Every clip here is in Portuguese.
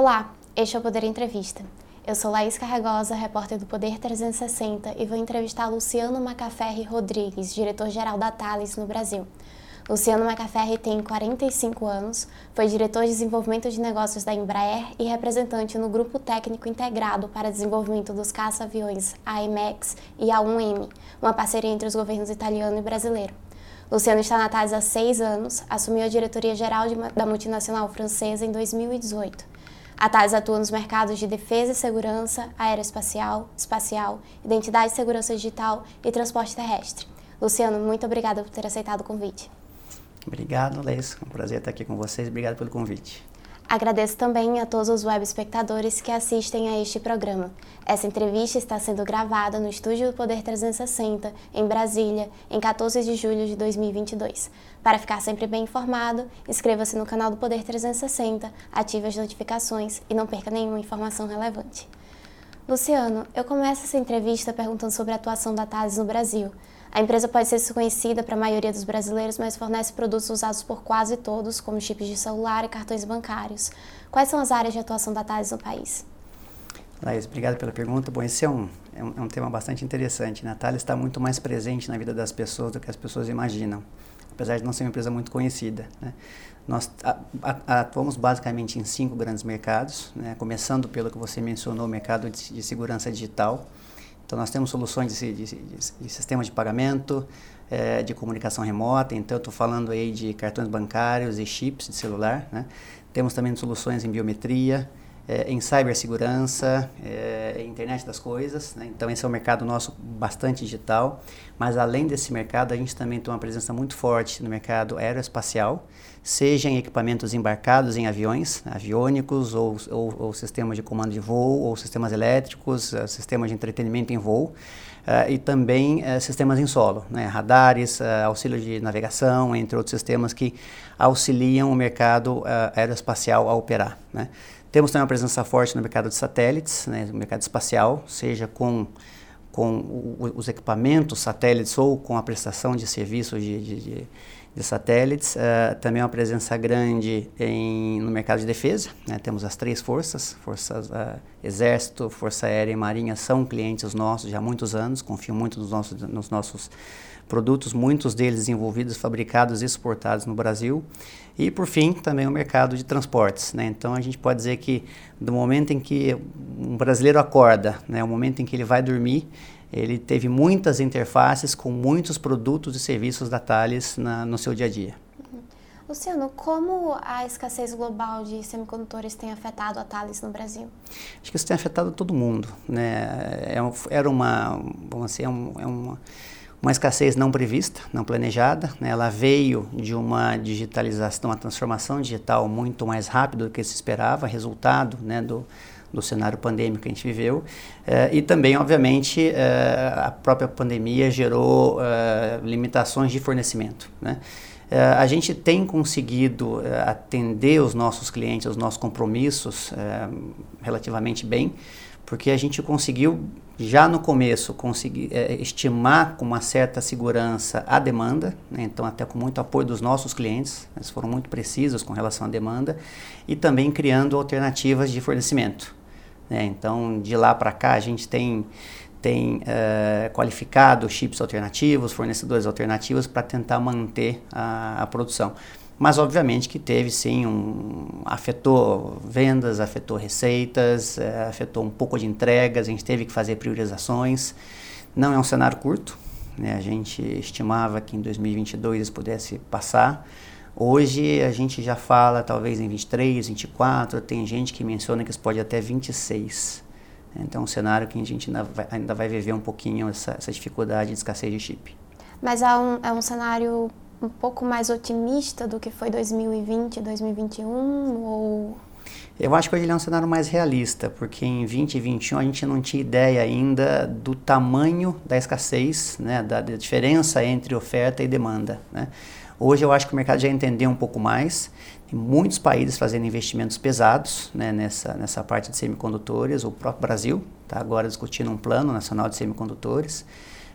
Olá, este é o Poder Entrevista. Eu sou Laís Carregosa, repórter do Poder 360 e vou entrevistar Luciano Macaferri Rodrigues, diretor-geral da Thales no Brasil. Luciano Macaferri tem 45 anos, foi diretor de desenvolvimento de negócios da Embraer e representante no Grupo Técnico Integrado para Desenvolvimento dos Caça-Aviões AMX e A1M, uma parceria entre os governos italiano e brasileiro. Luciano está na Thales há seis anos, assumiu a diretoria geral de, da multinacional francesa em 2018. A Thales atua nos mercados de defesa e segurança, aeroespacial, espacial, identidade e segurança digital e transporte terrestre. Luciano, muito obrigada por ter aceitado o convite. Obrigado, Leis. É um prazer estar aqui com vocês. Obrigado pelo convite. Agradeço também a todos os web espectadores que assistem a este programa. Essa entrevista está sendo gravada no estúdio do Poder 360, em Brasília, em 14 de julho de 2022. Para ficar sempre bem informado, inscreva-se no canal do Poder 360, ative as notificações e não perca nenhuma informação relevante. Luciano, eu começo essa entrevista perguntando sobre a atuação da Thales no Brasil. A empresa pode ser desconhecida para a maioria dos brasileiros, mas fornece produtos usados por quase todos, como chips de celular e cartões bancários. Quais são as áreas de atuação da Thales no país? Laís, obrigado pela pergunta. Bom, esse é um, é um, é tema bastante interessante. Né? A Thales está muito mais presente na vida das pessoas do que as pessoas imaginam, apesar de não ser uma empresa muito conhecida. Né? Nós atuamos basicamente em cinco grandes mercados, né? começando pelo que você mencionou, o mercado de, de segurança digital, então, nós temos soluções de, de, de, sistema de pagamento, é, de comunicação remota, então estou falando aí de cartões bancários e chips de celular. Né? Temos também soluções em biometria, é, em cibersegurança, é, internet das coisas. Né? Então, esse é um mercado nosso bastante digital. Mas, além desse mercado, a gente também tem uma presença muito forte no mercado aeroespacial, seja em equipamentos embarcados em aviões, aviônicos, ou, ou, ou sistemas de comando de voo, ou sistemas elétricos, uh, sistemas de entretenimento em voo. Uh, e também uh, sistemas em solo, né? radares, uh, auxílio de navegação, entre outros sistemas que auxiliam o mercado aeroespacial a operar. Né? Temos também uma presença forte no mercado de satélites, né, no mercado espacial, seja com, com os equipamentos satélites ou com a prestação de serviços de, de, de, de satélites. Uh, também uma presença grande em, no mercado de defesa. Né, temos as três forças, forças uh, Exército, Força Aérea e Marinha, são clientes nossos já há muitos anos, confio muito nos nossos, nos nossos produtos, muitos deles desenvolvidos, fabricados e exportados no Brasil. E, por fim, também o mercado de transportes. Né? Então, a gente pode dizer que do momento em que um brasileiro acorda, né, o momento em que ele vai dormir, ele teve muitas interfaces com muitos produtos e serviços da Thales na, no seu dia a dia. Uhum. Luciano, como a escassez global de semicondutores tem afetado a Thales no Brasil? Acho que isso tem afetado todo mundo. Né? É, era uma, vamos dizer, é, um, é uma uma escassez não prevista, não planejada. Né? Ela veio de uma digitalização, uma transformação digital muito mais rápida do que se esperava, resultado né, do, do cenário pandêmico que a gente viveu. Eh, e também, obviamente, eh, a própria pandemia gerou eh, limitações de fornecimento. Né? a gente tem conseguido atender os nossos clientes, os nossos compromissos relativamente bem porque a gente conseguiu já no começo conseguir é, estimar com uma certa segurança a demanda, né? então até com muito apoio dos nossos clientes, eles foram muito precisos com relação à demanda e também criando alternativas de fornecimento. Né? Então de lá para cá a gente tem tem é, qualificado chips alternativos, fornecedores alternativos para tentar manter a, a produção. Mas obviamente que teve sim um afetou vendas, afetou receitas, é, afetou um pouco de entregas, a gente teve que fazer priorizações. Não é um cenário curto, né? A gente estimava que em 2022 isso pudesse passar. Hoje a gente já fala talvez em 23, 24, tem gente que menciona que isso pode até 26. Então é um cenário que a gente ainda vai, ainda vai viver um pouquinho essa, essa dificuldade de escassez de chip. Mas é um, é um cenário um pouco mais otimista do que foi 2020, 2021 ou eu acho que hoje ele é um cenário mais realista, porque em 2021 a gente não tinha ideia ainda do tamanho da escassez, né, da, da diferença entre oferta e demanda. Né. Hoje eu acho que o mercado já entendeu um pouco mais, tem muitos países fazendo investimentos pesados né, nessa, nessa parte de semicondutores, o próprio Brasil está agora discutindo um plano nacional de semicondutores.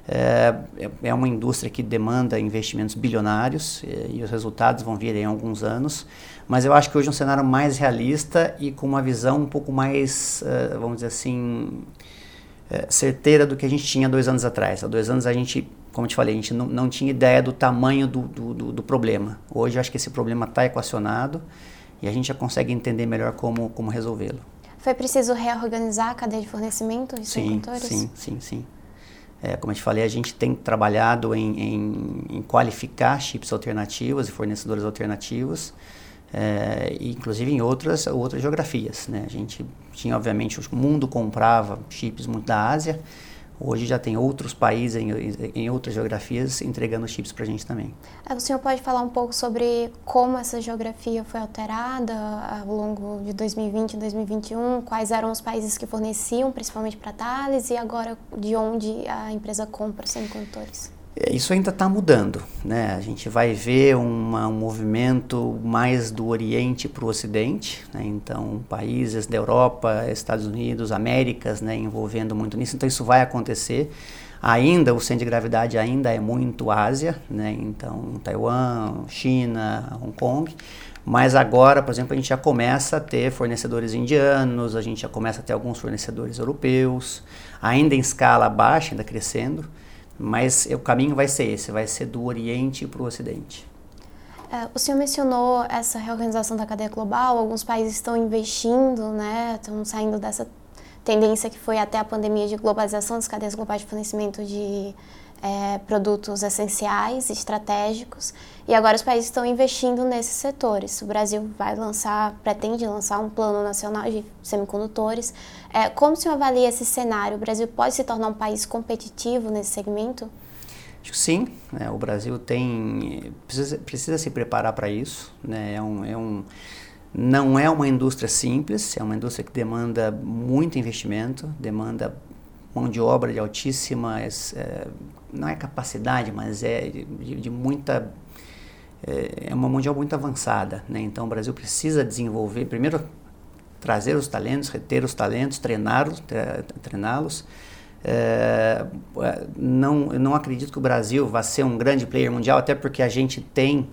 É, é uma indústria que demanda investimentos bilionários e, e os resultados vão vir em alguns anos, mas eu acho que hoje é um cenário mais realista e com uma visão um pouco mais, uh, vamos dizer assim, uh, certeira do que a gente tinha dois anos atrás. Há dois anos a gente, como eu te falei, a gente não, não tinha ideia do tamanho do, do, do, do problema. Hoje eu acho que esse problema está equacionado e a gente já consegue entender melhor como, como resolvê-lo. Foi preciso reorganizar a cadeia de fornecimento de sim, Sim, sim, sim. É, como eu te falei, a gente tem trabalhado em, em, em qualificar chips alternativos e fornecedores alternativos, é, inclusive em outras, outras geografias. Né? A gente tinha, obviamente, o mundo comprava chips muito da Ásia, Hoje já tem outros países em, em outras geografias entregando chips para a gente também. É, o senhor pode falar um pouco sobre como essa geografia foi alterada ao longo de 2020 e 2021? Quais eram os países que forneciam, principalmente para Thales, e agora de onde a empresa compra semicondutores? É, isso ainda está mudando, né? A gente vai ver uma, um movimento mais do Oriente para o Ocidente, né? então países da Europa, Estados Unidos, Américas, né? envolvendo muito nisso. Então isso vai acontecer. Ainda o centro de gravidade ainda é muito Ásia, né? Então Taiwan, China, Hong Kong. Mas agora, por exemplo, a gente já começa a ter fornecedores indianos, a gente já começa a ter alguns fornecedores europeus, ainda em escala baixa, ainda crescendo. Mas o caminho vai ser esse, vai ser do Oriente para o Ocidente. É, o senhor mencionou essa reorganização da cadeia global, alguns países estão investindo, né, estão saindo dessa tendência que foi até a pandemia de globalização das cadeias globais de fornecimento de é, produtos essenciais, estratégicos, e agora os países estão investindo nesses setores. O Brasil vai lançar, pretende lançar um plano nacional de semicondutores. É, como o senhor avalia esse cenário? O Brasil pode se tornar um país competitivo nesse segmento? Acho que sim. Né? O Brasil tem precisa, precisa se preparar para isso. Né? É um, é um, não é uma indústria simples, é uma indústria que demanda muito investimento, demanda mão de obra de altíssima, é, não é capacidade, mas é de, de muita é, é uma obra muito avançada, né? Então o Brasil precisa desenvolver, primeiro trazer os talentos, reter os talentos, treiná-los, treiná-los. É, não, não acredito que o Brasil vá ser um grande player mundial, até porque a gente tem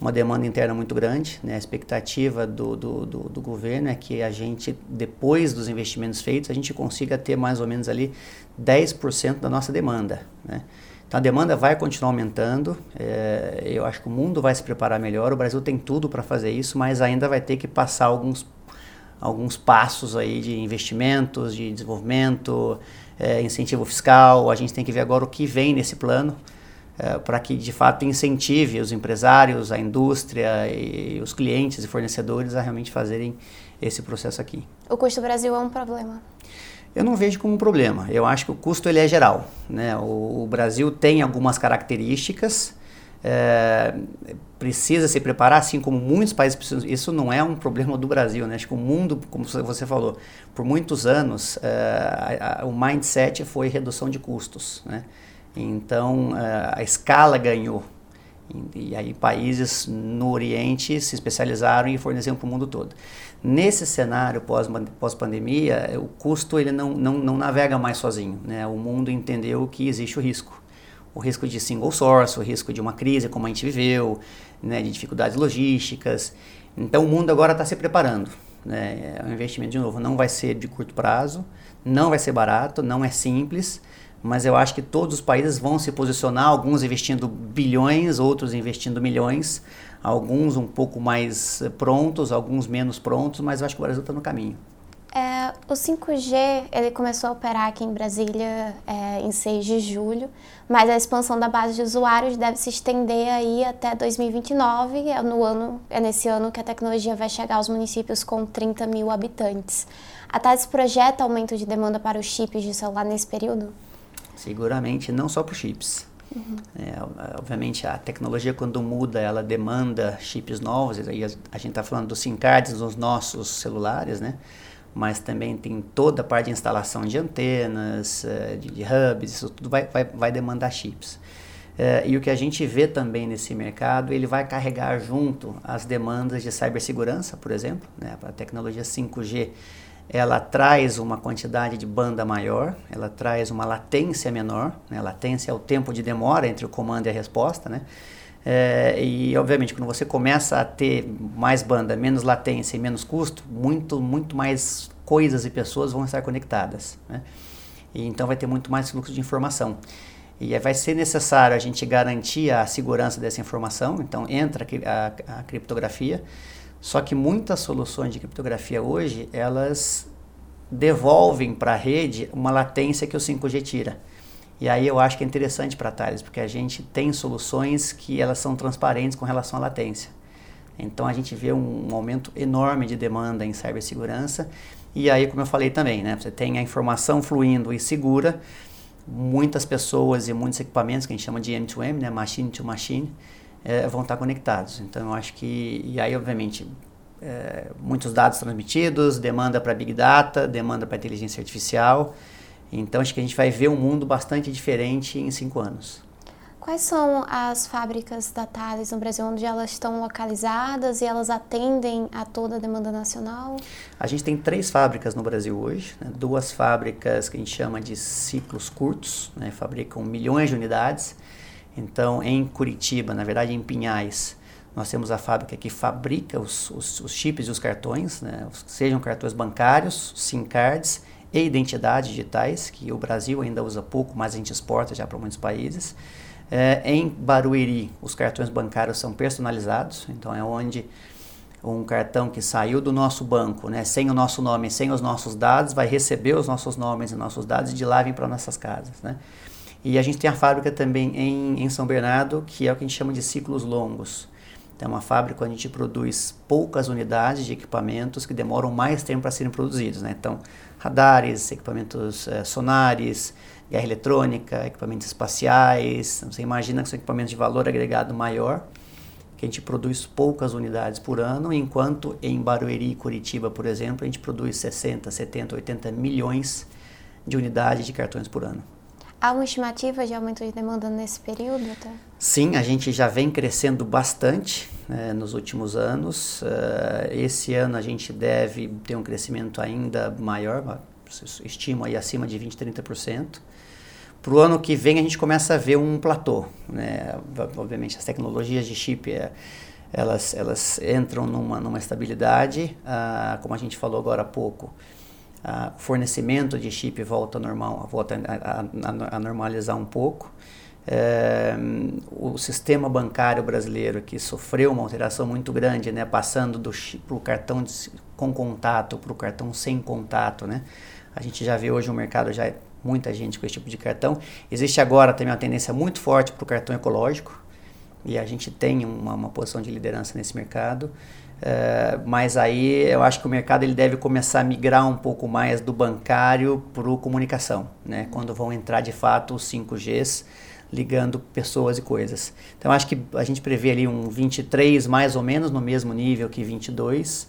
uma demanda interna muito grande. Né? A expectativa do, do, do, do, governo é que a gente, depois dos investimentos feitos, a gente consiga ter mais ou menos ali 10% da nossa demanda. Né? Então a demanda vai continuar aumentando. É, eu acho que o mundo vai se preparar melhor. O Brasil tem tudo para fazer isso, mas ainda vai ter que passar alguns, alguns passos aí de investimentos, de desenvolvimento, é, incentivo fiscal. A gente tem que ver agora o que vem nesse plano é, para que de fato incentive os empresários, a indústria e os clientes e fornecedores a realmente fazerem esse processo aqui. O custo Brasil é um problema? Eu não vejo como um problema. Eu acho que o custo ele é geral. Né? O, o Brasil tem algumas características, é, precisa se preparar, assim como muitos países precisam. Isso não é um problema do Brasil. Né? Acho que o mundo, como você falou, por muitos anos, é, a, a, o mindset foi redução de custos. Né? Então, a escala ganhou. E aí países no Oriente se especializaram e forneciam para o mundo todo. Nesse cenário pós-pandemia, o custo ele não, não, não navega mais sozinho. Né? O mundo entendeu que existe o risco. O risco de single source, o risco de uma crise como a gente viveu, né? de dificuldades logísticas. Então o mundo agora está se preparando. Né? O investimento, de novo, não vai ser de curto prazo, não vai ser barato, não é simples, mas eu acho que todos os países vão se posicionar, alguns investindo bilhões, outros investindo milhões, alguns um pouco mais eh, prontos, alguns menos prontos, mas eu acho que o Brasil está no caminho. É, o 5G ele começou a operar aqui em Brasília é, em 6 de julho, mas a expansão da base de usuários deve se estender aí até 2029, é, no ano, é nesse ano que a tecnologia vai chegar aos municípios com 30 mil habitantes. A TAS projeta aumento de demanda para os chips de celular nesse período? Seguramente, não só para os chips. Uhum. É, obviamente, a tecnologia, quando muda, ela demanda chips novos. Aí a, gente está falando dos SIM cards nos nossos celulares, né? Mas também tem toda a parte de instalação de antenas, eh, de, de hubs, isso tudo vai, vai, vai demandar chips. É, e o que a gente vê também nesse mercado, ele vai carregar junto as demandas de cibersegurança, por exemplo, né? A tecnologia 5G ela traz uma quantidade de banda maior, ela traz uma latência menor, né? latência é o tempo de demora entre o comando e a resposta, né? É, e obviamente quando você começa a ter mais banda, menos latência e menos custo, muito muito mais coisas e pessoas vão estar conectadas, né? E então vai ter muito mais fluxo de informação. E vai ser necessário a gente garantir a segurança dessa informação, então entra a, a criptografia, só que muitas soluções de criptografia hoje, elas devolvem para a rede uma latência que o 5G tira. E aí eu acho que é interessante para a Thales, porque a gente tem soluções que elas são transparentes com relação à latência. Então a gente vê um, um aumento enorme de demanda em cibersegurança. E aí, como eu falei também, né, você tem a informação fluindo e segura, muitas pessoas e muitos equipamentos que a gente chama de M2M, né, machine to machine, é, vão estar conectados. Então, eu acho que, e aí, obviamente, é, muitos dados transmitidos, demanda para Big Data, demanda para inteligência artificial. Então, acho que a gente vai ver um mundo bastante diferente em cinco anos. Quais são as fábricas da Thales no Brasil, onde elas estão localizadas e elas atendem a toda a demanda nacional? A gente tem três fábricas no Brasil hoje, né? duas fábricas que a gente chama de ciclos curtos, né? fabricam milhões de unidades, então, em Curitiba, na verdade em Pinhais, nós temos a fábrica que fabrica os, os, os chips e os cartões, né? sejam cartões bancários, SIM cards e identidades digitais, que o Brasil ainda usa pouco, mas a gente exporta já para muitos países. É, em Barueri, os cartões bancários são personalizados, então é onde um cartão que saiu do nosso banco, né, sem o nosso nome, sem os nossos dados, vai receber os nossos nomes e nossos dados e de lá vem para nossas casas. Né? E a gente tem a fábrica também em, em São Bernardo, que é o que a gente chama de ciclos longos. Então, é uma fábrica onde a gente produz poucas unidades de equipamentos que demoram mais tempo para serem produzidos. Né? Então, radares, equipamentos eh, sonares, guerra eletrônica, equipamentos espaciais. Você imagina que são equipamentos de valor agregado maior, que a gente produz poucas unidades por ano, enquanto em Barueri e Curitiba, por exemplo, a gente produz 60, 70, 80 milhões de unidades de cartões por ano. Há uma estimativa de aumento de demanda nesse período? Até? Sim, a gente já vem crescendo bastante né, nos últimos anos. Uh, esse ano a gente deve ter um crescimento ainda maior, estimo aí acima de 20, 30%. Para o ano que vem a gente começa a ver um platô. Né? Obviamente as tecnologias de chip é, elas, elas entram numa, numa estabilidade, uh, como a gente falou agora há pouco o fornecimento de chip volta, normal, volta a, a, a normalizar um pouco. É, o sistema bancário brasileiro que sofreu uma alteração muito grande, né, passando do pro cartão de, com contato para o cartão sem contato, né? A gente já vê hoje o mercado já é muita gente com esse tipo de cartão. Existe agora também uma tendência muito forte para o cartão ecológico e a gente tem uma, uma posição de liderança nesse mercado. É, mas aí eu acho que o mercado ele deve começar a migrar um pouco mais do bancário para o comunicação, né? quando vão entrar de fato os 5Gs ligando pessoas e coisas. Então acho que a gente prevê ali um 23 mais ou menos no mesmo nível que 22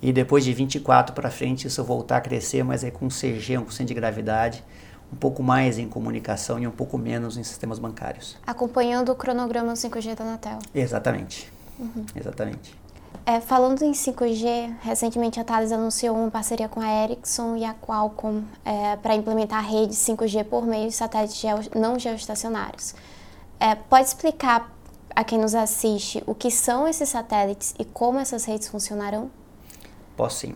e depois de 24 para frente isso voltar a crescer, mas aí com CG, um centro de gravidade, um pouco mais em comunicação e um pouco menos em sistemas bancários. Acompanhando o cronograma 5G da Anatel. Exatamente. Uhum. Exatamente. É, falando em 5G, recentemente a Thales anunciou uma parceria com a Ericsson e a Qualcomm é, para implementar a rede 5G por meio de satélites geo, não geoestacionários. É, pode explicar a quem nos assiste o que são esses satélites e como essas redes funcionarão? Posso sim.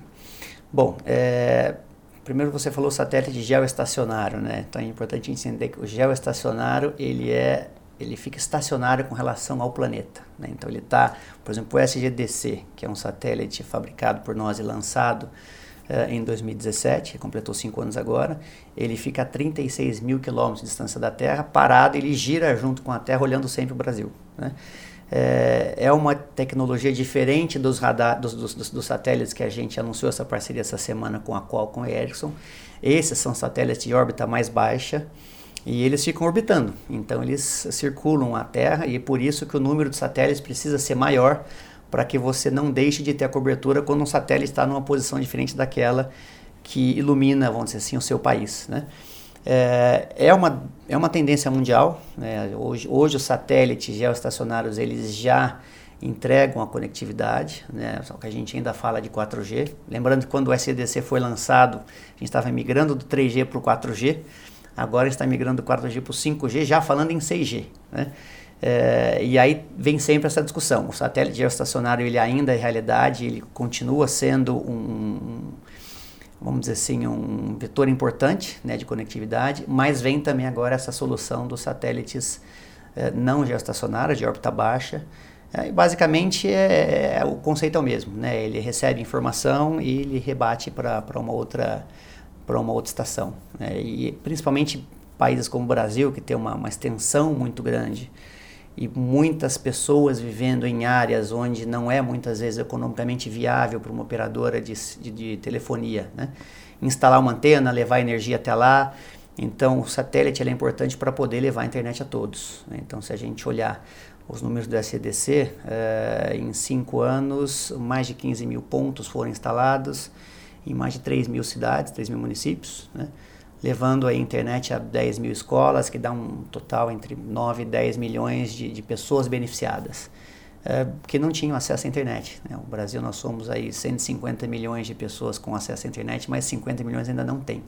Bom, é, primeiro você falou satélite geoestacionário, né? Então é importante entender que o geoestacionário ele é ele fica estacionário com relação ao planeta. Né? Então ele está, por exemplo, o SGDC, que é um satélite fabricado por nós e lançado uh, em 2017, que completou cinco anos agora, ele fica a 36 mil quilômetros de distância da Terra, parado, ele gira junto com a Terra, olhando sempre o Brasil. Né? É, é uma tecnologia diferente dos, radar, dos, dos, dos, satélites que a gente anunciou essa parceria essa semana com a Qualcomm e Ericsson. Esses são satélites de órbita mais baixa, e eles ficam orbitando. Então eles circulam a Terra e é por isso que o número de satélites precisa ser maior para que você não deixe de ter a cobertura quando um satélite está numa posição diferente daquela que ilumina, vamos dizer assim, o seu país. Né? É, é, uma, é uma tendência mundial. Né? Hoje, hoje os satélites geoestacionários eles já entregam a conectividade, né? só que a gente ainda fala de 4G. Lembrando que quando o SEDC foi lançado, a gente estava migrando do 3G para o 4G, agora está migrando do 4G para o 5G, já falando em 6G. Né? É, e aí vem sempre essa discussão. O satélite geoestacionário ele ainda é realidade, ele continua sendo um, vamos dizer assim, um vetor importante né, de conectividade, mas vem também agora essa solução dos satélites é, não geoestacionários, de órbita baixa. É, basicamente, é, é, o conceito é o mesmo. Né? Ele recebe informação e ele rebate para uma outra para uma outra estação. Né? E principalmente países como o Brasil, que tem uma, uma extensão muito grande, e muitas pessoas vivendo em áreas onde não é muitas vezes economicamente viável para uma operadora de, de, de, telefonia, né? instalar uma antena, levar energia até lá. Então, o satélite é importante para poder levar a internet a todos. Né? Então, se a gente olhar os números do SEDC, eh, em cinco anos, mais de 15 mil pontos foram instalados em mais de 3 mil cidades, 3 mil municípios. Né? levando a internet a 10 mil escolas, que dá um total entre 9 e 10 milhões de, de pessoas beneficiadas, é, que não tinham acesso à internet. Né? O Brasil, nós somos aí 150 milhões de pessoas com acesso à internet, mas 50 milhões ainda não tem.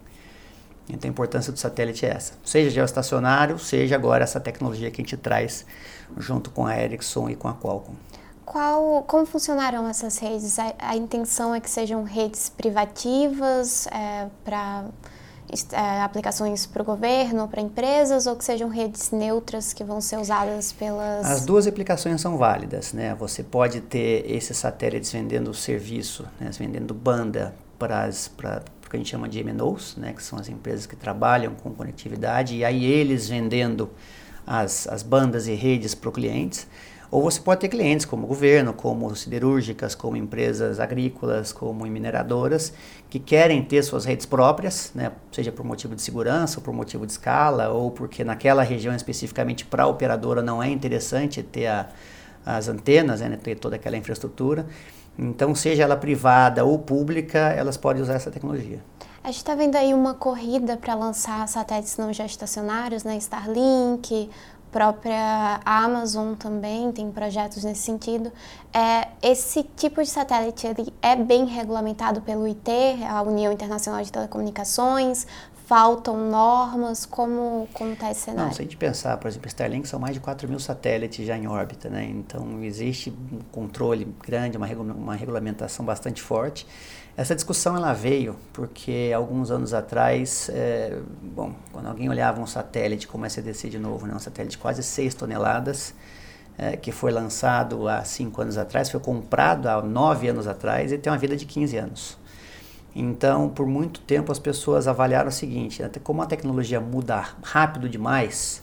Então a importância do satélite é essa. Seja geoestacionário, seja agora essa tecnologia que a gente traz junto com a Ericsson e com a Qualcomm. Qual, como funcionarão essas redes? A, a intenção é que sejam redes privativas é, para é, aplicações para o governo, para empresas, ou que sejam redes neutras que vão ser usadas pelas. As duas aplicações são válidas, né? Você pode ter esses satélites vendendo serviço, né? vendendo banda para o que a gente chama de MNOs, né? Que são as empresas que trabalham com conectividade, e aí eles vendendo as, as bandas e redes para os clientes. Ou você pode ter clientes como governo, como siderúrgicas, como empresas agrícolas, como mineradoras, que querem ter suas redes próprias, né, seja por motivo de segurança, ou por motivo de escala, ou porque naquela região especificamente para a operadora não é interessante ter a, as antenas, né, ter toda aquela infraestrutura. Então, seja ela privada ou pública, elas podem usar essa tecnologia. A gente está vendo aí uma corrida para lançar satélites não geoestacionários, né? Starlink, própria Amazon também tem projetos nesse sentido. É, esse tipo de satélite ele é bem regulamentado pelo IT, a União Internacional de Telecomunicações. Faltam normas? Como está esse cenário? Não, se a gente pensar, por exemplo, Starlink são mais de 4 mil satélites já em órbita, né? Então existe um controle grande, uma, uma regulamentação bastante forte. Essa discussão ela veio porque alguns anos atrás, é, bom, quando alguém olhava um satélite como SDC de novo, né, um satélite de quase 6 toneladas, é, que foi lançado há 5 anos atrás, foi comprado há 9 anos atrás e tem uma vida de 15 anos. Então, por muito tempo as pessoas avaliaram o seguinte, até como a tecnologia muda rápido demais,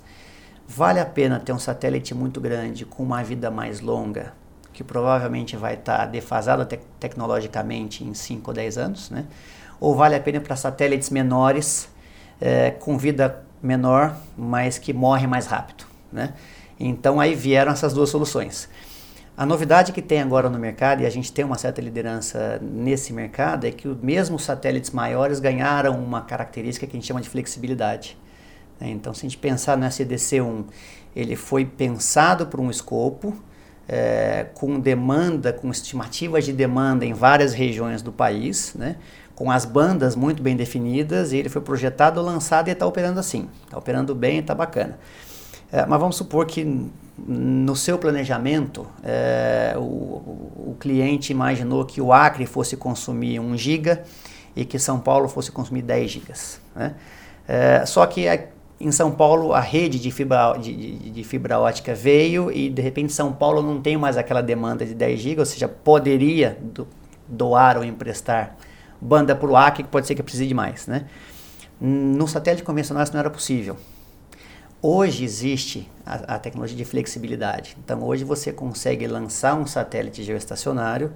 vale a pena ter um satélite muito grande com uma vida mais longa, que provavelmente vai estar tá defasada te tecnologicamente em 5 ou 10 anos, né? ou vale a pena para satélites menores, é, com vida menor, mas que morrem mais rápido. Né? Então aí vieram essas duas soluções. A novidade que tem agora no mercado, e a gente tem uma certa liderança nesse mercado, é que mesmo os satélites maiores ganharam uma característica que a gente chama de flexibilidade. Né? Então, se a gente pensar no SDC-1, ele foi pensado para um escopo, é, com demanda, com estimativas de demanda em várias regiões do país, né? com as bandas muito bem definidas, e ele foi projetado, lançado e está operando assim. Está operando bem, está bacana. É, mas vamos supor que no seu planejamento é, o, o, cliente imaginou que o Acre fosse consumir 1 giga e que São Paulo fosse consumir 10 gigas. Né? É, só que em São Paulo a rede de fibra, de, de, de, fibra ótica veio e de repente São Paulo não tem mais aquela demanda de 10 GB, ou seja, poderia do, doar ou emprestar banda para o Acre, que pode ser que precise de mais. Né? No satélite convencional isso não era possível. Hoje existe a, a, tecnologia de flexibilidade. Então hoje você consegue lançar um satélite geoestacionário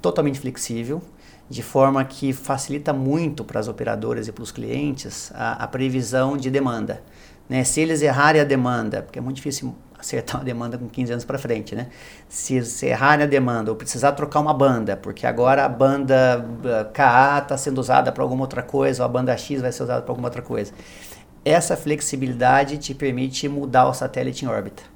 totalmente flexível, de forma que facilita muito para as operadoras e para os clientes a, a, previsão de demanda. Né? Se eles errarem a demanda, porque é muito difícil acertar uma demanda com 15 anos para frente, né? Se eles errarem a demanda ou precisar trocar uma banda, porque agora a banda uh, KA está sendo usada para alguma outra coisa, ou a banda X vai ser usada para alguma outra coisa. Essa flexibilidade te permite mudar o satélite em órbita.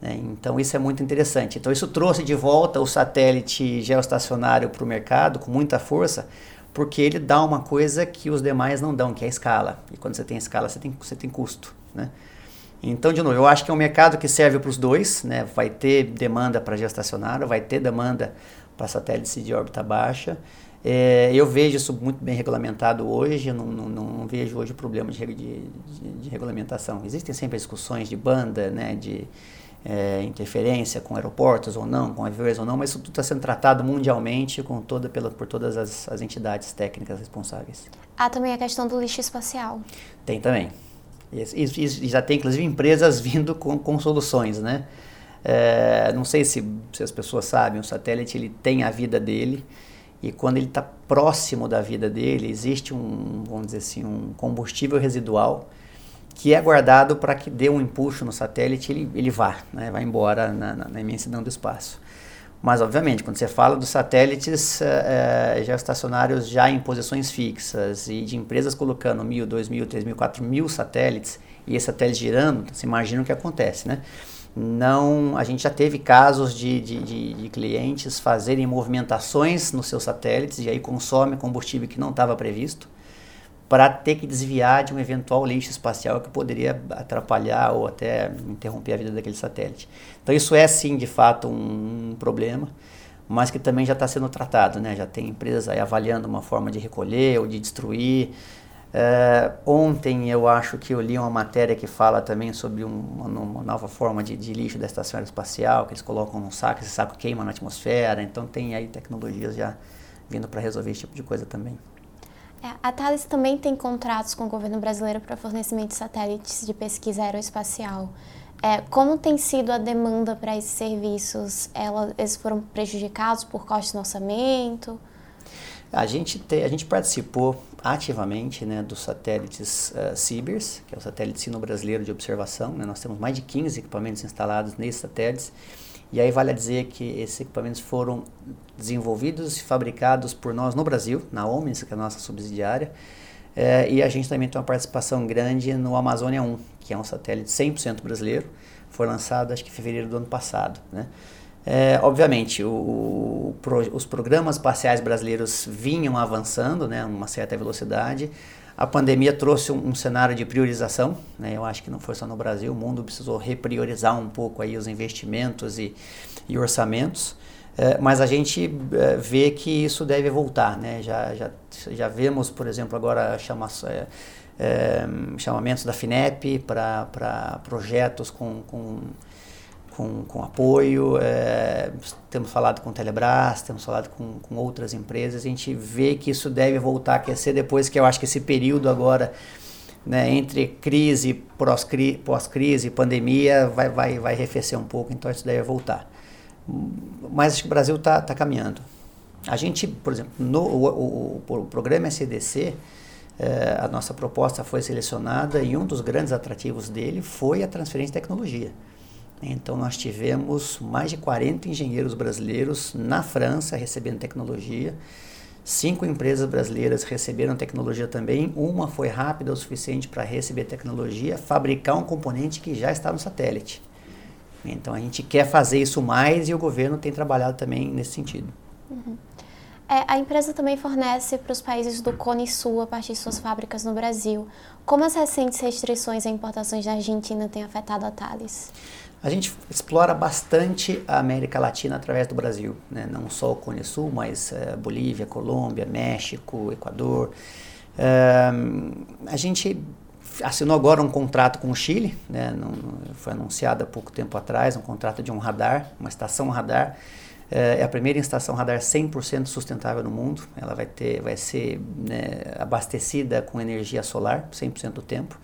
Né? Então isso é muito interessante. Então isso trouxe de volta o satélite geoestacionário para o mercado com muita força, porque ele dá uma coisa que os demais não dão, que é a escala. E quando você tem escala, você tem, você tem custo. Né? Então, de novo, eu acho que é um mercado que serve para os dois, né? vai ter demanda para geoestacionário, vai ter demanda para satélites de órbita baixa. É, eu vejo isso muito bem regulamentado hoje, não, não, não vejo hoje problema de, de, de, regulamentação. Existem sempre discussões de banda, né, de é, interferência com aeroportos ou não, com aviões ou não, mas isso tudo está sendo tratado mundialmente com toda, pela, por todas as, as entidades técnicas responsáveis. Há também a questão do lixo espacial. Tem também. E, e, e já tem inclusive empresas vindo com, com soluções, né? É, não sei se, se as pessoas sabem, o satélite ele tem a vida dele, e quando ele está próximo da vida dele, existe um, vamos dizer assim, um combustível residual que é guardado para que dê um impulso no satélite ele, ele vá, né, vai embora na, na, na, imensidão do espaço. Mas, obviamente, quando você fala dos satélites é, geoestacionários já em posições fixas e de empresas colocando mil, dois mil, três mil, quatro mil satélites e esse satélite girando, você imagina o que acontece, né? não a gente já teve casos de, de, de, de, clientes fazerem movimentações nos seus satélites e aí consome combustível que não estava previsto para ter que desviar de um eventual lixo espacial que poderia atrapalhar ou até interromper a vida daquele satélite. Então isso é sim de fato um, problema, mas que também já está sendo tratado, né? Já tem empresas aí avaliando uma forma de recolher ou de destruir. Uh, ontem eu acho que eu li uma matéria que fala também sobre um, uma, uma, nova forma de, de, lixo da estação aeroespacial, que eles colocam num saco, esse saco queima na atmosfera, então tem aí tecnologias já vindo para resolver esse tipo de coisa também. É, a Thales também tem contratos com o governo brasileiro para fornecimento de satélites de pesquisa aeroespacial. É, como tem sido a demanda para esses serviços? Ela, eles foram prejudicados por costos no orçamento? A gente, te, a gente participou ativamente né, dos satélites uh, CIBERS, que é o satélite sino-brasileiro de observação. Né? Nós temos mais de 15 equipamentos instalados nesses satélites. E aí vale a dizer que esses equipamentos foram desenvolvidos e fabricados por nós no Brasil, na Omnis, que é a nossa subsidiária. É, e a gente também tem uma participação grande no Amazônia 1, que é um satélite 100% brasileiro. Foi lançado, acho que em fevereiro do ano passado. Né? É, obviamente, o, o, pro, os programas espaciais brasileiros vinham avançando, né, uma certa velocidade. A pandemia trouxe um, cenário de priorização, né, eu acho que não foi só no Brasil, o mundo precisou repriorizar um pouco aí os investimentos e, e orçamentos. É, mas a gente é, vê que isso deve voltar, né? Já, já, já vemos, por exemplo, agora chama, é, é, chamamentos da FINEP para projetos com, com com, com apoio, é, temos falado com Telebrás, temos falado com, com outras empresas, a gente vê que isso deve voltar a aquecer depois que eu acho que esse período agora, né, entre crise, pós-crise, pandemia, vai, vai, vai arrefecer um pouco, então isso deve voltar. Mas acho que o Brasil está tá caminhando. A gente, por exemplo, no o, o, o programa SDC, é, a nossa proposta foi selecionada e um dos grandes atrativos dele foi a transferência de tecnologia. Então, nós tivemos mais de 40 engenheiros brasileiros na França recebendo tecnologia. Cinco empresas brasileiras receberam tecnologia também. Uma foi rápida o suficiente para receber tecnologia, fabricar um componente que já está no satélite. Então, a gente quer fazer isso mais e o governo tem trabalhado também nesse sentido. Uhum. É, a empresa também fornece para os países do Cone Sul a partir de suas fábricas no Brasil. Como as recentes restrições a importações da Argentina têm afetado a Thales? A gente explora bastante a América Latina através do Brasil, né? não só o Cone Sul, mas uh, Bolívia, Colômbia, México, Equador. Uh, a gente assinou agora um contrato com o Chile, né? foi anunciado há pouco tempo atrás, um contrato de um radar, uma estação radar. É, é a primeira estação radar 100% sustentável no mundo. Ela vai, ter, vai ser né, abastecida com energia solar 100% do tempo.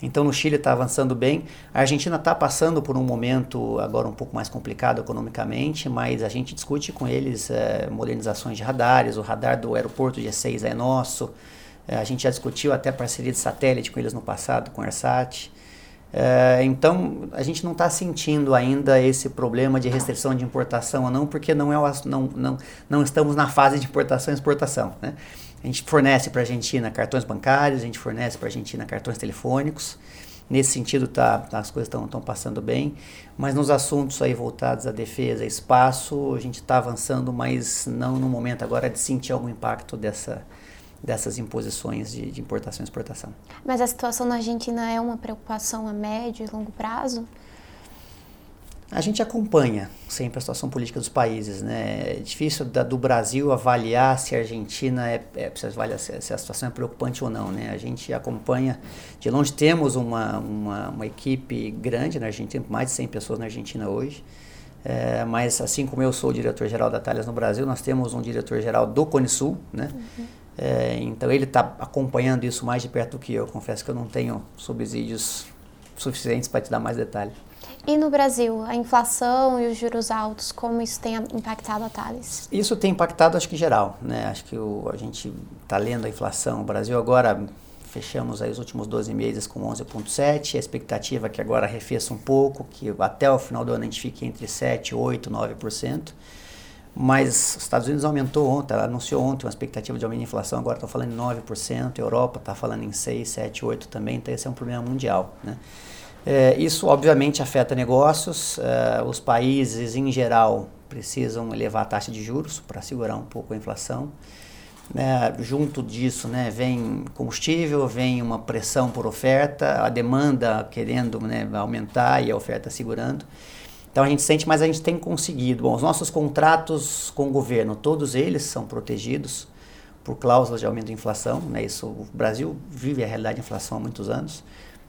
Então no Chile está avançando bem. A Argentina está passando por um momento agora um pouco mais complicado economicamente, mas a gente discute com eles é, modernizações de radares. O radar do aeroporto G6 é nosso. É, a gente já discutiu até parceria de satélite com eles no passado, com o AirSat. É, então a gente não está sentindo ainda esse problema de restrição de importação ou não, porque não, é, não, não, não estamos na fase de importação e exportação. Né? A gente fornece para a Argentina cartões bancários, a gente fornece para a Argentina cartões telefônicos. Nesse sentido, tá, tá as coisas estão passando bem, mas nos assuntos aí voltados à defesa, espaço, a gente está avançando, mas não no momento agora de sentir algum impacto dessa, dessas imposições de, de importação e exportação. Mas a situação na Argentina é uma preocupação a médio e longo prazo? A gente acompanha sempre a situação política dos países, né? É difícil da, do Brasil avaliar se a Argentina é, é se, se, se, a situação é preocupante ou não, né? A gente acompanha de longe temos uma, uma, uma equipe grande na Argentina, mais de 100 pessoas na Argentina hoje. É, mas assim como eu sou o diretor-geral da Thales no Brasil, nós temos um diretor-geral do Cone Sul, né? Uhum. É, então ele está acompanhando isso mais de perto do que eu. Confesso que eu não tenho subsídios suficientes para te dar mais detalhes. E no Brasil, a inflação e os juros altos, como isso tem impactado a Thales? Isso tem impactado, acho que geral, né? Acho que o, a gente está lendo a inflação. O Brasil agora fechamos aí os últimos 12 meses com 11,7. A expectativa é que agora arrefeça um pouco, que até o final do ano a gente fique entre 7, 8, 9%. Mas os Estados Unidos aumentou ontem, anunciou ontem uma expectativa de aumento de inflação, agora está falando em 9%, a Europa está falando em 6, 7, 8 também, então esse é um problema mundial, né? É, isso, obviamente, afeta negócios. É, os países, em geral, precisam elevar a taxa de juros para segurar um pouco a inflação. É, junto disso, né, vem combustível, vem uma pressão por oferta, a demanda querendo né, aumentar e a oferta segurando. Então a gente sente, mas a gente tem conseguido. Bom, os nossos contratos com o governo, todos eles são protegidos por cláusulas de aumento de inflação. Né? Isso, o Brasil vive a realidade de inflação há muitos anos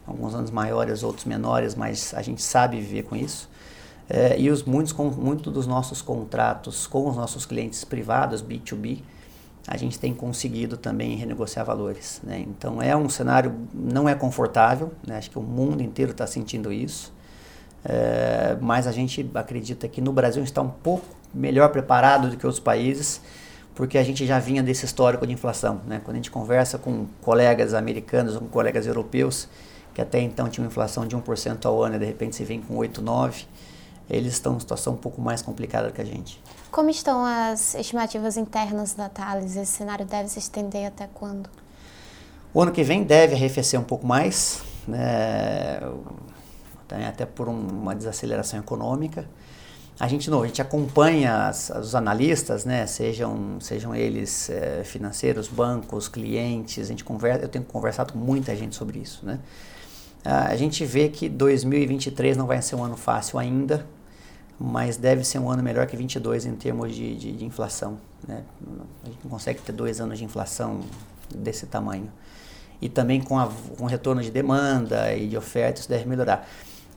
alguns anos maiores, outros menores, mas a gente sabe viver com isso. É, e os muitos, muito dos nossos contratos com os nossos clientes privados, B2B, a gente tem conseguido também renegociar valores. Né? Então é um cenário, não é confortável, né? acho que o mundo inteiro está sentindo isso, é, mas a gente acredita que no Brasil está um pouco melhor preparado do que outros países, porque a gente já vinha desse histórico de inflação. Né? Quando a gente conversa com colegas americanos ou com colegas europeus, que até então tinha uma inflação de 1% ao ano e de repente se vem com 8, 9, eles estão em situação um pouco mais complicada que a gente. Como estão as estimativas internas da Thales? Esse cenário deve se estender até quando? O ano que vem deve arrefecer um pouco mais, né? até por uma desaceleração econômica. A gente não, a gente acompanha as, os analistas, né? Sejam, sejam eles é, financeiros, bancos, clientes. A gente conversa, eu tenho conversado com muita gente sobre isso, né? A gente vê que 2023 não vai ser um ano fácil ainda, mas deve ser um ano melhor que 22 em termos de, de, de inflação. Né? A gente não consegue ter dois anos de inflação desse tamanho. E também com, a, com retorno de demanda e de oferta, isso deve melhorar.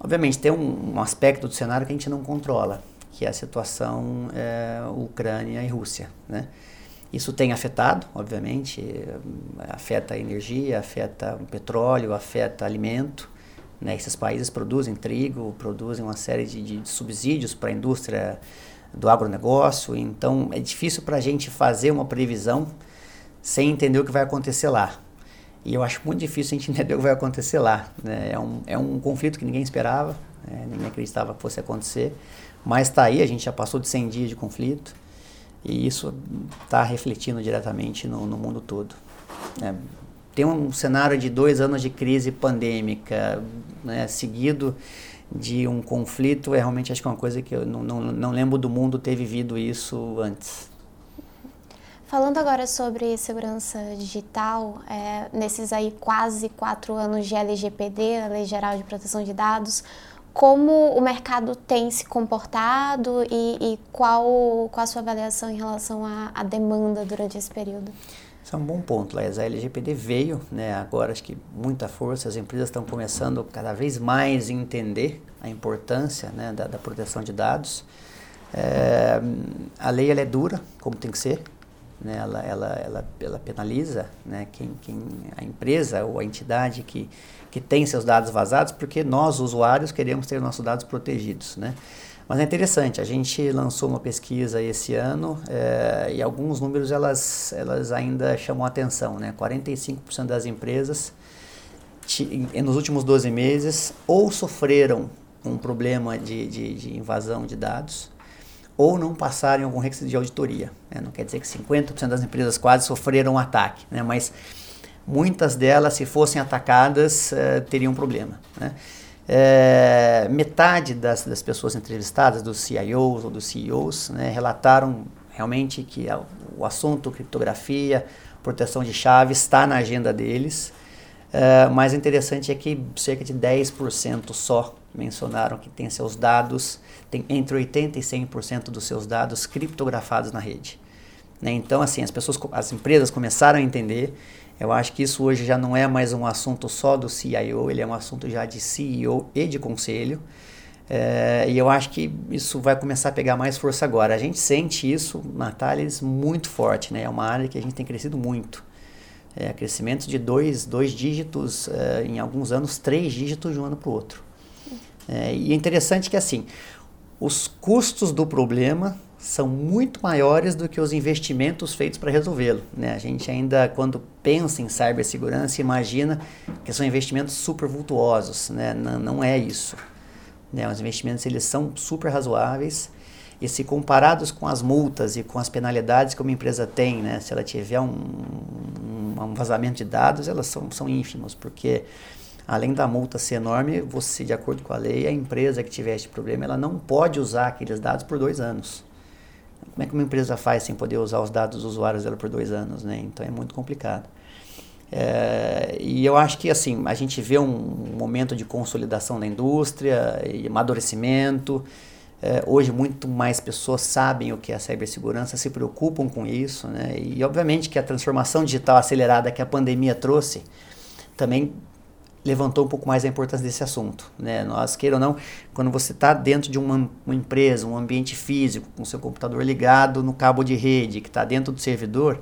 Obviamente, tem um, um aspecto do cenário que a gente não controla, que é a situação é, Ucrânia e Rússia. Né? Isso tem afetado, obviamente, afeta a energia, afeta o petróleo, afeta alimento. Né? Esses países produzem trigo, produzem uma série de, de subsídios para a indústria do agronegócio, então é difícil para a gente fazer uma previsão sem entender o que vai acontecer lá. E eu acho muito difícil a gente entender o que vai acontecer lá. Né? É, um, é um conflito que ninguém esperava, né? ninguém acreditava que fosse acontecer, mas está aí, a gente já passou de 100 dias de conflito. E isso está refletindo diretamente no, no mundo todo. É, tem um cenário de dois anos de crise pandêmica, né, seguido de um conflito, é realmente acho que é uma coisa que eu não, não, não lembro do mundo ter vivido isso antes. Falando agora sobre segurança digital, é, nesses aí quase quatro anos de LGPD, a Lei Geral de Proteção de Dados, como o mercado tem se comportado e, e qual, qual a sua avaliação em relação à, à demanda durante esse período? Isso é um bom ponto, Les. A LGPD veio, né, agora acho que muita força, as empresas estão começando cada vez mais a entender a importância né, da, da proteção de dados. É, a lei é dura, como tem que ser, né, ela, ela, ela, ela penaliza né, quem, quem, a empresa ou a entidade que, que tem seus dados vazados, porque nós, usuários, queremos ter nossos dados protegidos. Né? Mas é interessante, a gente lançou uma pesquisa esse ano é, e alguns números elas, elas ainda chamam a atenção. Né? 45% das empresas nos últimos 12 meses ou sofreram um problema de, de, de invasão de dados ou não passaram em algum requisito de auditoria. Né? Não quer dizer que 50% das empresas quase sofreram um ataque, né? mas muitas delas, se fossem atacadas, uh, teriam problema. Né? É, metade das, das pessoas entrevistadas, dos CIOs ou dos CEOs, né, relataram realmente que o assunto criptografia, proteção de chave está na agenda deles. Uh, mas o interessante é que cerca de 10% só mencionaram que tem seus dados, tem entre 80% e 100% dos seus dados criptografados na rede. Né? Então, assim, as pessoas, as empresas começaram a entender. Eu acho que isso hoje já não é mais um assunto só do CIO, ele é um assunto já de CEO e de conselho. É, e eu acho que isso vai começar a pegar mais força agora. A gente sente isso na Thales muito forte, né? É uma área que a gente tem crescido muito. É, crescimento de dois, dois dígitos, é, em alguns anos, três dígitos de um ano para o outro. É, e é interessante que, assim, os custos do problema são muito maiores do que os investimentos feitos para resolvê-lo. Né? A gente ainda, quando pensa em cibersegurança, imagina que são investimentos super vultuosos. Né? Não, é isso. Né? Os investimentos eles são super razoáveis e se comparados com as multas e com as penalidades que uma empresa tem, né? se ela tiver um, um, um vazamento de dados, elas são, são ínfimos, porque além da multa ser enorme, você, de acordo com a lei, a empresa que tiver este problema, ela não pode usar aqueles dados por dois anos. Como é que uma empresa faz sem poder usar os dados dos usuários dela por dois anos, né? Então é muito complicado. É, e eu acho que assim a gente vê um momento de consolidação da indústria e amadurecimento. É, hoje muito mais pessoas sabem o que é a cibersegurança, se preocupam com isso, né? E obviamente que a transformação digital acelerada que a pandemia trouxe também levantou um pouco mais a importância desse assunto. Né? Nós, queira ou não, quando você está dentro de uma, uma, empresa, um ambiente físico, com seu computador ligado no cabo de rede, que está dentro do servidor,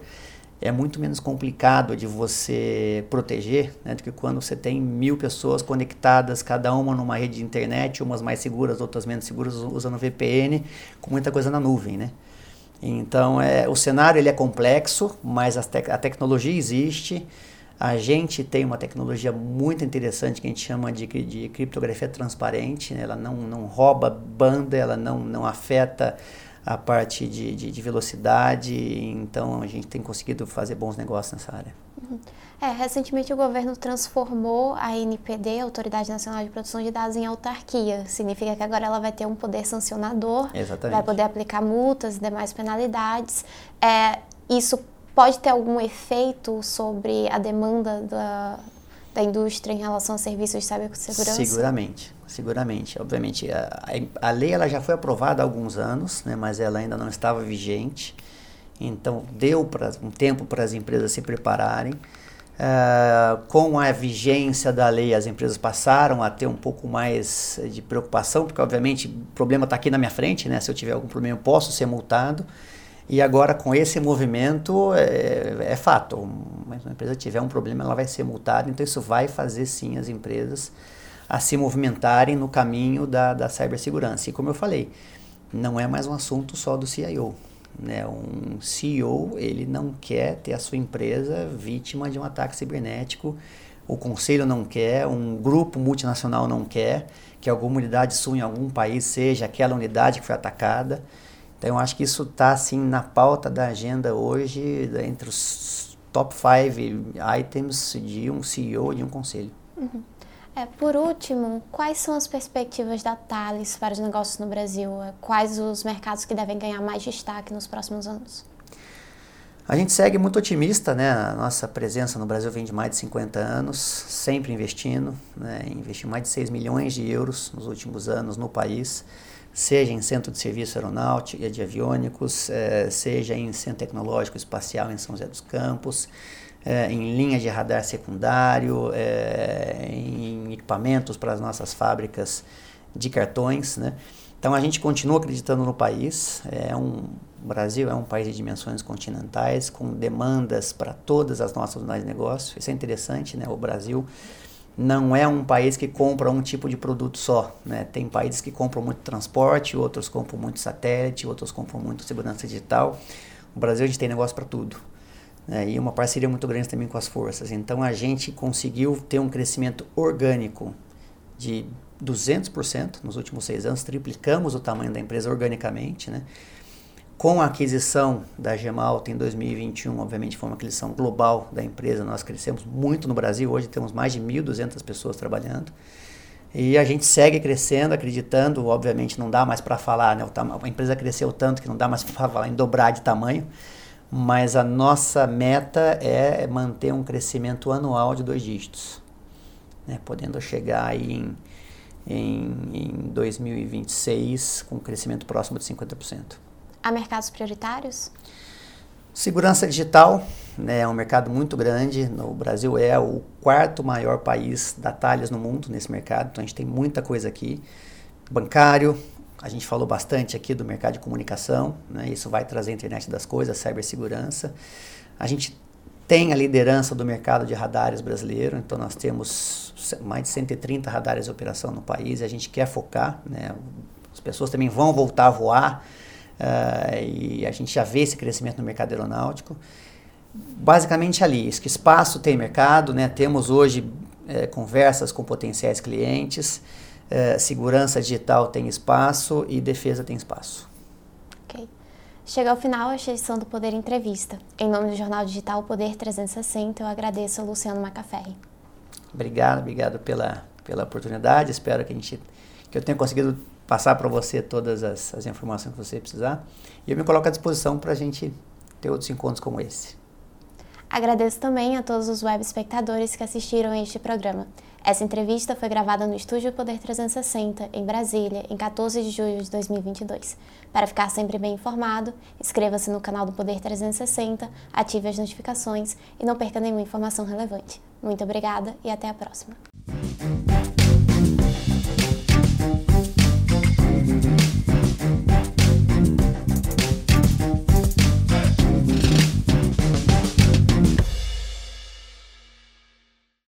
é muito menos complicado de você proteger né, do que quando você tem mil pessoas conectadas, cada uma numa rede de internet, umas mais seguras, outras menos seguras, usando VPN, com muita coisa na nuvem, né? Então, é, o cenário ele é complexo, mas a, te a tecnologia existe. A gente tem uma tecnologia muito interessante que a gente chama de, de criptografia transparente. Né? Ela não, não rouba banda, ela não, não afeta a parte de, de, de, velocidade, então a gente tem conseguido fazer bons negócios nessa área. Uhum. É, recentemente o governo transformou a NPD, Autoridade Nacional de Proteção de Dados, em autarquia. Significa que agora ela vai ter um poder sancionador, Exatamente. vai poder aplicar multas e demais penalidades. É, isso pode ter algum efeito sobre a demanda da, da indústria em relação a serviços de cibersegurança? Seguramente, seguramente. Obviamente, a, a lei ela já foi aprovada há alguns anos, né, mas ela ainda não estava vigente. Então, deu pra, um tempo para as empresas se prepararem. Uh, com a vigência da lei, as empresas passaram a ter um pouco mais de preocupação, porque, obviamente, o problema está aqui na minha frente, né? Se eu tiver algum problema, eu posso ser multado. E agora, com esse movimento, é, é fato. Uma empresa tiver um problema, ela vai ser multada. Então, isso vai fazer, sim, as empresas a se movimentarem no caminho da, da cibersegurança. E como eu falei, não é mais um assunto só do CIO. Né? Um CEO, ele não quer ter a sua empresa vítima de um ataque cibernético. O conselho não quer, um grupo multinacional não quer que alguma unidade sua em algum país seja aquela unidade que foi atacada. Então, eu acho que isso está assim na pauta da agenda hoje, entre os top five items de um CEO de um conselho. Uhum. É, por último, quais são as perspectivas da Thales para os negócios no Brasil? É, quais os mercados que devem ganhar mais destaque nos próximos anos? A gente segue muito otimista, né? A nossa presença no Brasil vem de mais de 50 anos, sempre investindo, né? Investi mais de 6 milhões de euros nos últimos anos no país seja em centro de serviço aeronáutico e de aviônicos, eh, seja em centro tecnológico espacial em São José dos Campos, eh, em linha de radar secundário, eh, em equipamentos para as nossas fábricas de cartões, né? Então a gente continua acreditando no país. É um, o Brasil é um país de dimensões continentais com demandas para todas as nossas unidades de negócio. Isso é interessante, né? O Brasil não é um país que compra um tipo de produto só. Né? Tem países que compram muito transporte, outros compram muito satélite, outros compram muito segurança digital. O Brasil a gente tem negócio para tudo. Né? E uma parceria muito grande também com as forças. Então a gente conseguiu ter um crescimento orgânico de 200% nos últimos seis anos, triplicamos o tamanho da empresa organicamente, né? Com a aquisição da Gemalta em 2021, obviamente foi uma aquisição global da empresa, nós crescemos muito no Brasil, hoje temos mais de 1.200 pessoas trabalhando. E a gente segue crescendo, acreditando, obviamente não dá mais para falar, né? a empresa cresceu tanto que não dá mais para falar em dobrar de tamanho, mas a nossa meta é manter um crescimento anual de dois dígitos, né? podendo chegar aí em, em, em 2026 com um crescimento próximo de 50%. Há mercados prioritários? Segurança digital né, é um mercado muito grande. No Brasil é o quarto maior país da Thales no mundo nesse mercado, então a gente tem muita coisa aqui. Bancário, a gente falou bastante aqui do mercado de comunicação, né, isso vai trazer a internet das coisas, cibersegurança. A gente tem a liderança do mercado de radares brasileiro, então nós temos mais de 130 radares de operação no país e a gente quer focar. Né, as pessoas também vão voltar a voar Uh, e a gente já vê esse crescimento no mercado aeronáutico. Basicamente ali, isso que espaço tem mercado, né? temos hoje é, conversas com potenciais clientes, é, segurança digital tem espaço e defesa tem espaço. Ok. Chega ao final a edição do Poder Entrevista. Em nome do Jornal Digital Poder 360, eu agradeço ao Luciano Macaferri. Obrigado, obrigado pela, pela oportunidade. Espero que, a gente, que eu tenha conseguido passar para você todas as, as informações que você precisar. E eu me coloco à disposição para a gente ter outros encontros como esse. Agradeço também a todos os web espectadores que assistiram a este programa. Essa entrevista foi gravada no Estúdio Poder 360, em Brasília, em 14 de julho de 2022. Para ficar sempre bem informado, inscreva-se no canal do Poder 360, ative as notificações e não perca nenhuma informação relevante. Muito obrigada e até a próxima.